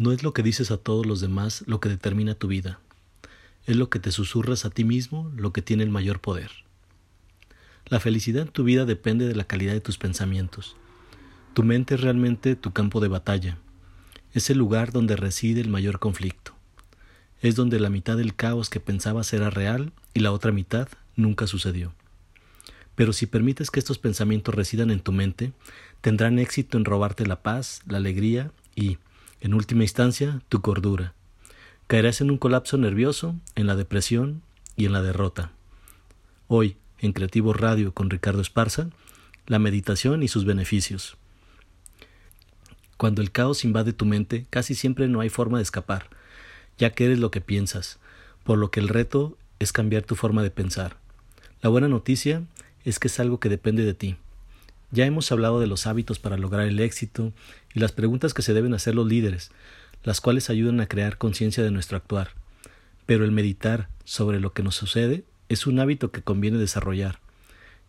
No es lo que dices a todos los demás lo que determina tu vida. Es lo que te susurras a ti mismo lo que tiene el mayor poder. La felicidad en tu vida depende de la calidad de tus pensamientos. Tu mente es realmente tu campo de batalla. Es el lugar donde reside el mayor conflicto. Es donde la mitad del caos que pensabas era real y la otra mitad nunca sucedió. Pero si permites que estos pensamientos residan en tu mente, tendrán éxito en robarte la paz, la alegría y, en última instancia, tu cordura. Caerás en un colapso nervioso, en la depresión y en la derrota. Hoy, en Creativo Radio con Ricardo Esparza, la meditación y sus beneficios. Cuando el caos invade tu mente, casi siempre no hay forma de escapar, ya que eres lo que piensas, por lo que el reto es cambiar tu forma de pensar. La buena noticia es que es algo que depende de ti. Ya hemos hablado de los hábitos para lograr el éxito y las preguntas que se deben hacer los líderes, las cuales ayudan a crear conciencia de nuestro actuar. Pero el meditar sobre lo que nos sucede es un hábito que conviene desarrollar,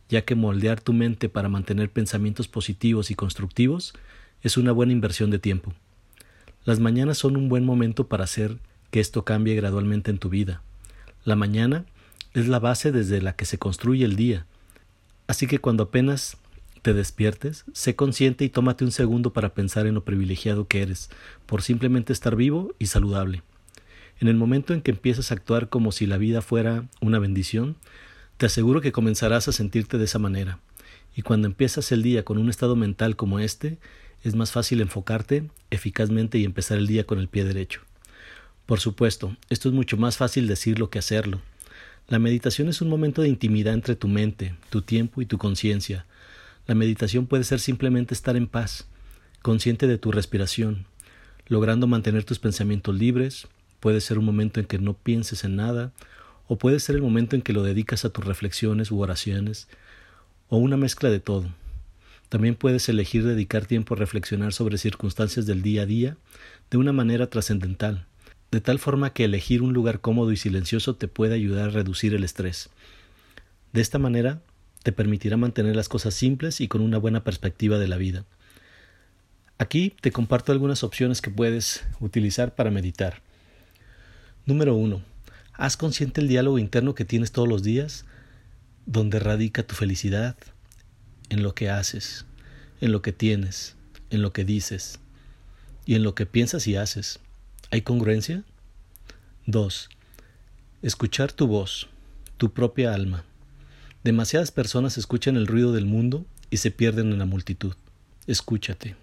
ya que moldear tu mente para mantener pensamientos positivos y constructivos es una buena inversión de tiempo. Las mañanas son un buen momento para hacer que esto cambie gradualmente en tu vida. La mañana es la base desde la que se construye el día. Así que cuando apenas te despiertes, sé consciente y tómate un segundo para pensar en lo privilegiado que eres, por simplemente estar vivo y saludable. En el momento en que empiezas a actuar como si la vida fuera una bendición, te aseguro que comenzarás a sentirte de esa manera. Y cuando empiezas el día con un estado mental como este, es más fácil enfocarte eficazmente y empezar el día con el pie derecho. Por supuesto, esto es mucho más fácil decirlo que hacerlo. La meditación es un momento de intimidad entre tu mente, tu tiempo y tu conciencia. La meditación puede ser simplemente estar en paz, consciente de tu respiración, logrando mantener tus pensamientos libres, puede ser un momento en que no pienses en nada, o puede ser el momento en que lo dedicas a tus reflexiones u oraciones, o una mezcla de todo. También puedes elegir dedicar tiempo a reflexionar sobre circunstancias del día a día de una manera trascendental, de tal forma que elegir un lugar cómodo y silencioso te puede ayudar a reducir el estrés. De esta manera, te permitirá mantener las cosas simples y con una buena perspectiva de la vida. Aquí te comparto algunas opciones que puedes utilizar para meditar. Número 1. Haz consciente el diálogo interno que tienes todos los días, donde radica tu felicidad, en lo que haces, en lo que tienes, en lo que dices y en lo que piensas y haces. ¿Hay congruencia? 2. Escuchar tu voz, tu propia alma. Demasiadas personas escuchan el ruido del mundo y se pierden en la multitud. Escúchate.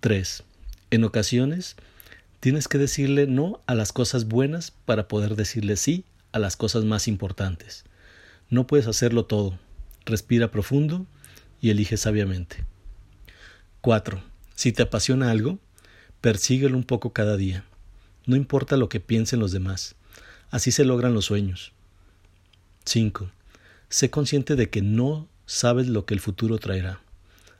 3. En ocasiones, tienes que decirle no a las cosas buenas para poder decirle sí a las cosas más importantes. No puedes hacerlo todo. Respira profundo y elige sabiamente. 4. Si te apasiona algo, persíguelo un poco cada día. No importa lo que piensen los demás. Así se logran los sueños. 5. Sé consciente de que no sabes lo que el futuro traerá.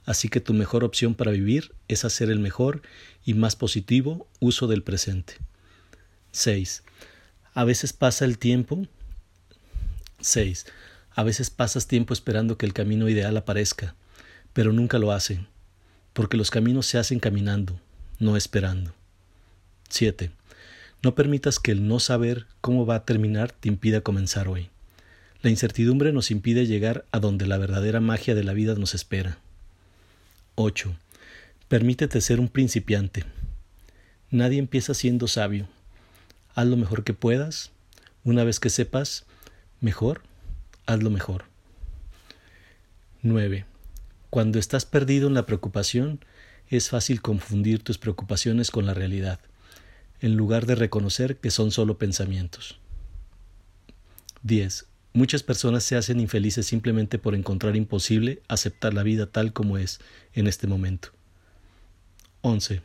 Así que tu mejor opción para vivir es hacer el mejor y más positivo uso del presente. 6. A veces pasa el tiempo. 6. A veces pasas tiempo esperando que el camino ideal aparezca, pero nunca lo hace, porque los caminos se hacen caminando, no esperando. 7. No permitas que el no saber cómo va a terminar te impida comenzar hoy. La incertidumbre nos impide llegar a donde la verdadera magia de la vida nos espera. 8. Permítete ser un principiante. Nadie empieza siendo sabio. Haz lo mejor que puedas. Una vez que sepas, mejor, hazlo mejor. 9. Cuando estás perdido en la preocupación, es fácil confundir tus preocupaciones con la realidad, en lugar de reconocer que son solo pensamientos. 10. Muchas personas se hacen infelices simplemente por encontrar imposible aceptar la vida tal como es en este momento. 11.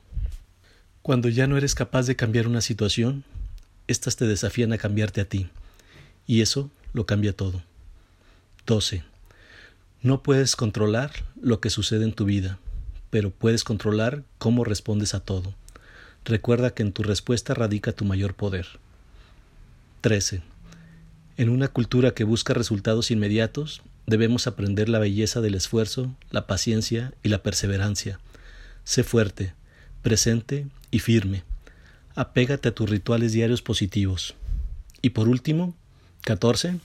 Cuando ya no eres capaz de cambiar una situación, éstas te desafían a cambiarte a ti, y eso lo cambia todo. 12. No puedes controlar lo que sucede en tu vida, pero puedes controlar cómo respondes a todo. Recuerda que en tu respuesta radica tu mayor poder. 13. En una cultura que busca resultados inmediatos, debemos aprender la belleza del esfuerzo, la paciencia y la perseverancia. Sé fuerte, presente y firme. Apégate a tus rituales diarios positivos. Y por último, 14.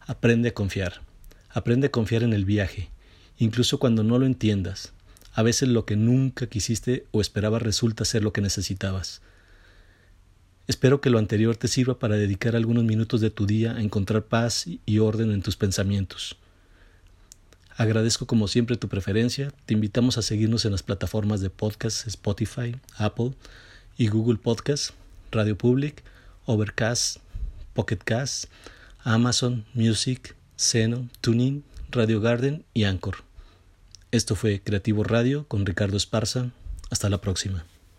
Aprende a confiar. Aprende a confiar en el viaje, incluso cuando no lo entiendas. A veces lo que nunca quisiste o esperabas resulta ser lo que necesitabas. Espero que lo anterior te sirva para dedicar algunos minutos de tu día a encontrar paz y orden en tus pensamientos. Agradezco como siempre tu preferencia. Te invitamos a seguirnos en las plataformas de podcast Spotify, Apple y Google Podcast, Radio Public, Overcast, Pocket Cast, Amazon Music, Seno, Tuning, Radio Garden y Anchor. Esto fue Creativo Radio con Ricardo Esparza. Hasta la próxima.